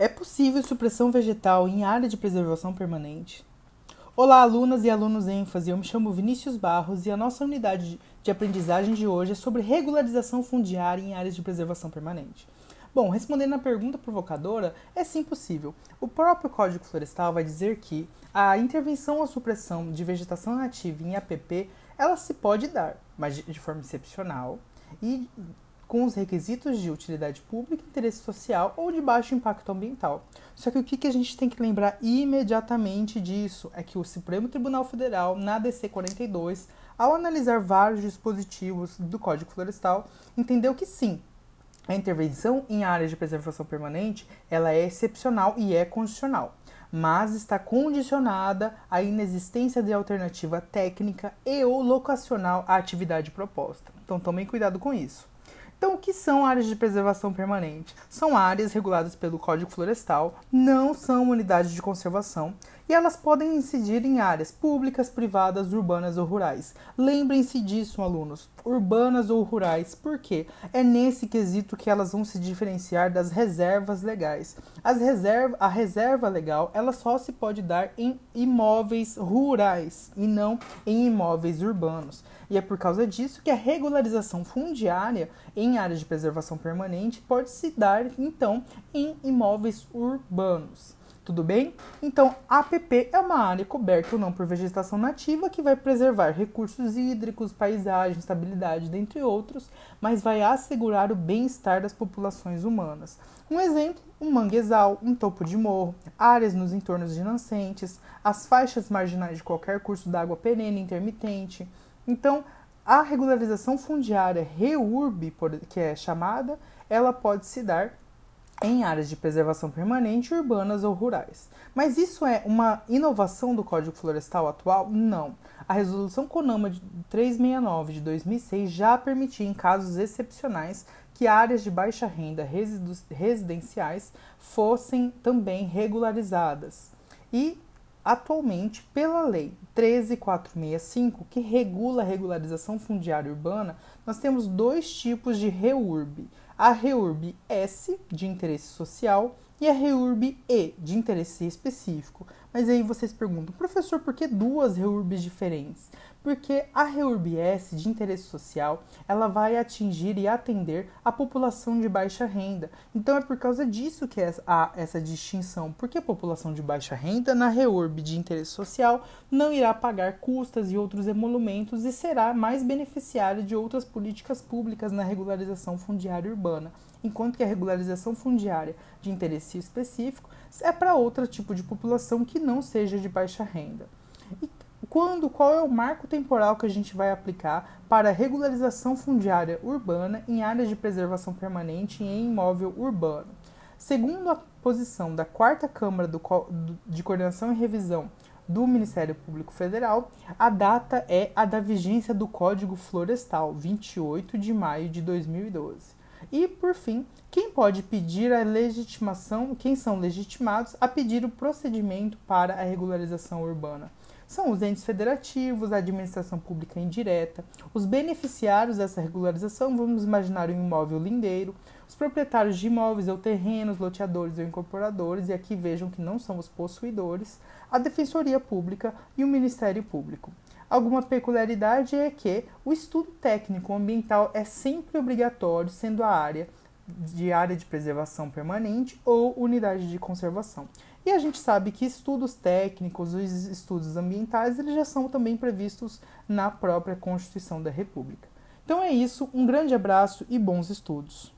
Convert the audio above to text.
É possível supressão vegetal em área de preservação permanente? Olá, alunas e alunos ênfase. Eu me chamo Vinícius Barros e a nossa unidade de aprendizagem de hoje é sobre regularização fundiária em áreas de preservação permanente. Bom, respondendo à pergunta provocadora, é sim possível. O próprio Código Florestal vai dizer que a intervenção ou supressão de vegetação nativa em APP, ela se pode dar, mas de forma excepcional e com os requisitos de utilidade pública, interesse social ou de baixo impacto ambiental. Só que o que a gente tem que lembrar imediatamente disso é que o Supremo Tribunal Federal, na DC 42, ao analisar vários dispositivos do Código Florestal, entendeu que sim, a intervenção em áreas de preservação permanente ela é excepcional e é condicional, mas está condicionada à inexistência de alternativa técnica e ou locacional à atividade proposta. Então tomem cuidado com isso. Então, o que são áreas de preservação permanente? São áreas reguladas pelo Código Florestal, não são unidades de conservação e elas podem incidir em áreas públicas, privadas, urbanas ou rurais. Lembrem-se disso, alunos, urbanas ou rurais, porque é nesse quesito que elas vão se diferenciar das reservas legais. As reserva, a reserva legal ela só se pode dar em imóveis rurais e não em imóveis urbanos. E é por causa disso que a regularização fundiária em áreas de preservação permanente pode se dar, então, em imóveis urbanos. Tudo bem? Então, APP é uma área coberta ou não por vegetação nativa que vai preservar recursos hídricos, paisagem, estabilidade, dentre outros, mas vai assegurar o bem-estar das populações humanas. Um exemplo, um manguezal, um topo de morro, áreas nos entornos de nascentes, as faixas marginais de qualquer curso d'água perene intermitente, então, a regularização fundiária REURB, que é chamada, ela pode se dar em áreas de preservação permanente, urbanas ou rurais. Mas isso é uma inovação do Código Florestal atual? Não. A resolução CONAMA 369 de 2006 já permitia, em casos excepcionais, que áreas de baixa renda residenciais fossem também regularizadas. E Atualmente, pela Lei 13465, que regula a regularização fundiária urbana, nós temos dois tipos de REURB. A REURB S, de interesse social, e a REURB E, de interesse específico. Mas aí vocês perguntam, professor, por que duas REURBs diferentes? Porque a REURB-S de interesse social, ela vai atingir e atender a população de baixa renda. Então é por causa disso que há essa distinção, porque a população de baixa renda na REURB de interesse social não irá pagar custas e outros emolumentos e será mais beneficiária de outras políticas públicas na regularização fundiária urbana enquanto que a regularização fundiária de interesse específico é para outro tipo de população que não seja de baixa renda. E quando, qual é o marco temporal que a gente vai aplicar para regularização fundiária urbana em áreas de preservação permanente e em imóvel urbano? Segundo a posição da Quarta Câmara do, de Coordenação e Revisão do Ministério Público Federal, a data é a da vigência do Código Florestal, 28 de maio de 2012. E, por fim, quem pode pedir a legitimação, quem são legitimados a pedir o procedimento para a regularização urbana? São os entes federativos, a administração pública indireta, os beneficiários dessa regularização, vamos imaginar um imóvel lindeiro, os proprietários de imóveis ou terrenos, loteadores ou incorporadores, e aqui vejam que não são os possuidores, a Defensoria Pública e o Ministério Público. Alguma peculiaridade é que o estudo técnico ambiental é sempre obrigatório, sendo a área de área de preservação permanente ou unidade de conservação. E a gente sabe que estudos técnicos, os estudos ambientais, eles já são também previstos na própria Constituição da República. Então é isso, um grande abraço e bons estudos.